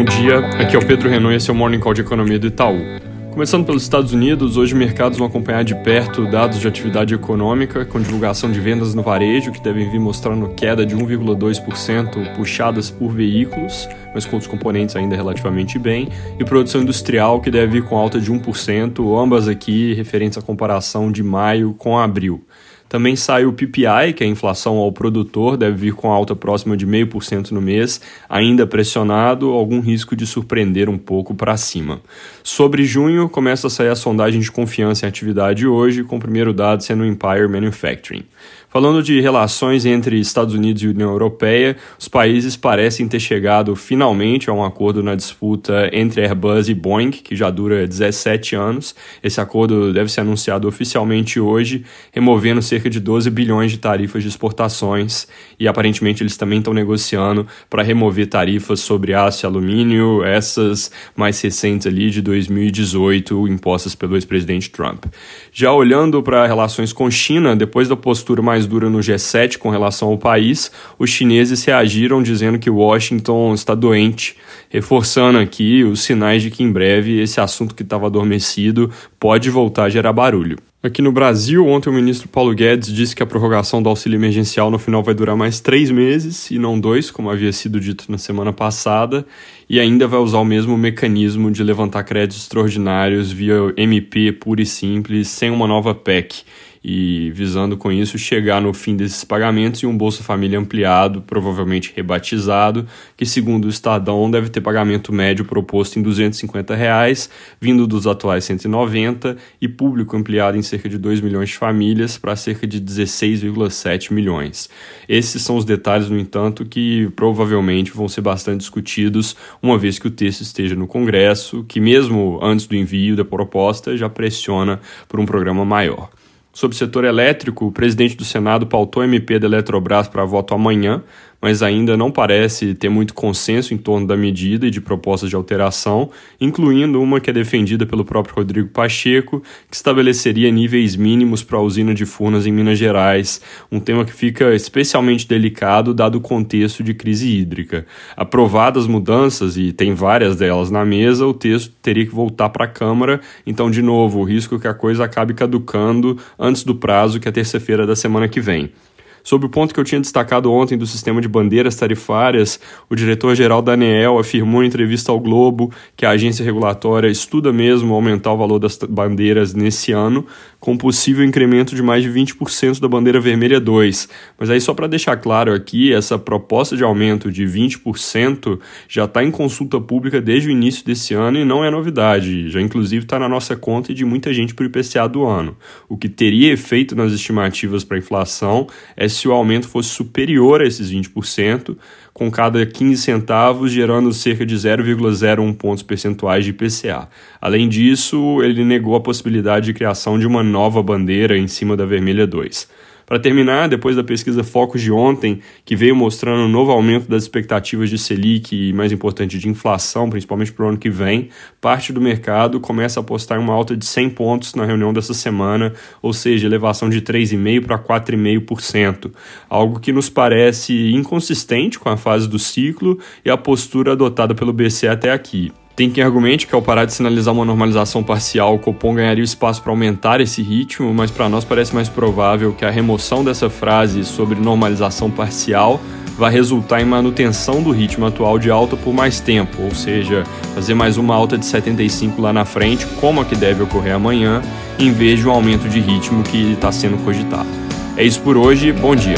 Bom dia, aqui é o Pedro Renault e esse é o Morning Call de Economia do Itaú. Começando pelos Estados Unidos, hoje mercados vão acompanhar de perto dados de atividade econômica, com divulgação de vendas no varejo, que devem vir mostrando queda de 1,2% puxadas por veículos, mas com outros componentes ainda relativamente bem, e produção industrial, que deve vir com alta de 1%, ambas aqui referentes à comparação de maio com abril. Também sai o PPI, que é a inflação ao produtor, deve vir com alta próxima de 0,5% no mês, ainda pressionado, algum risco de surpreender um pouco para cima. Sobre junho, começa a sair a sondagem de confiança em atividade hoje, com o primeiro dado sendo o Empire Manufacturing. Falando de relações entre Estados Unidos e União Europeia, os países parecem ter chegado finalmente a um acordo na disputa entre Airbus e Boeing, que já dura 17 anos. Esse acordo deve ser anunciado oficialmente hoje, removendo cerca de 12 bilhões de tarifas de exportações, e aparentemente eles também estão negociando para remover tarifas sobre aço e alumínio, essas mais recentes ali de 2018, impostas pelo ex-presidente Trump. Já olhando para relações com China, depois da postura mais dura no G7 com relação ao país, os chineses reagiram dizendo que Washington está doente, reforçando aqui os sinais de que em breve esse assunto que estava adormecido pode voltar a gerar barulho. Aqui no Brasil, ontem o ministro Paulo Guedes disse que a prorrogação do auxílio emergencial no final vai durar mais três meses e não dois, como havia sido dito na semana passada, e ainda vai usar o mesmo mecanismo de levantar créditos extraordinários via MP pura e simples, sem uma nova PEC e visando com isso chegar no fim desses pagamentos em um Bolsa Família ampliado, provavelmente rebatizado, que segundo o Estadão deve ter pagamento médio proposto em 250 reais, vindo dos atuais 190 e público ampliado em cerca de 2 milhões de famílias para cerca de 16,7 milhões. Esses são os detalhes, no entanto, que provavelmente vão ser bastante discutidos uma vez que o texto esteja no Congresso, que mesmo antes do envio da proposta já pressiona por um programa maior. Sobre o setor elétrico, o presidente do Senado pautou a MP da Eletrobras para voto amanhã, mas ainda não parece ter muito consenso em torno da medida e de propostas de alteração, incluindo uma que é defendida pelo próprio Rodrigo Pacheco, que estabeleceria níveis mínimos para a usina de Furnas em Minas Gerais, um tema que fica especialmente delicado dado o contexto de crise hídrica. Aprovadas mudanças, e tem várias delas na mesa, o texto teria que voltar para a Câmara, então, de novo, o risco é que a coisa acabe caducando antes do prazo, que é terça-feira da semana que vem. Sobre o ponto que eu tinha destacado ontem do sistema de bandeiras tarifárias, o diretor-geral da ANEEL afirmou em entrevista ao Globo que a agência regulatória estuda mesmo aumentar o valor das bandeiras nesse ano, com possível incremento de mais de 20% da bandeira vermelha 2. Mas aí, só para deixar claro aqui, essa proposta de aumento de 20% já está em consulta pública desde o início desse ano e não é novidade, já inclusive está na nossa conta e de muita gente para o IPCA do ano. O que teria efeito nas estimativas para inflação é se o aumento fosse superior a esses 20%, com cada 15 centavos gerando cerca de 0,01 pontos percentuais de IPCA. Além disso, ele negou a possibilidade de criação de uma nova bandeira em cima da vermelha 2. Para terminar, depois da pesquisa Focus de ontem, que veio mostrando um novo aumento das expectativas de Selic e, mais importante, de inflação, principalmente para o ano que vem, parte do mercado começa a apostar em uma alta de 100 pontos na reunião dessa semana, ou seja, elevação de 3,5% para 4,5%, algo que nos parece inconsistente com a fase do ciclo e a postura adotada pelo BC até aqui. Tem quem argumente que ao parar de sinalizar uma normalização parcial, o Copom ganharia espaço para aumentar esse ritmo, mas para nós parece mais provável que a remoção dessa frase sobre normalização parcial vai resultar em manutenção do ritmo atual de alta por mais tempo, ou seja, fazer mais uma alta de 75 lá na frente, como a que deve ocorrer amanhã, em vez de um aumento de ritmo que está sendo cogitado. É isso por hoje, bom dia.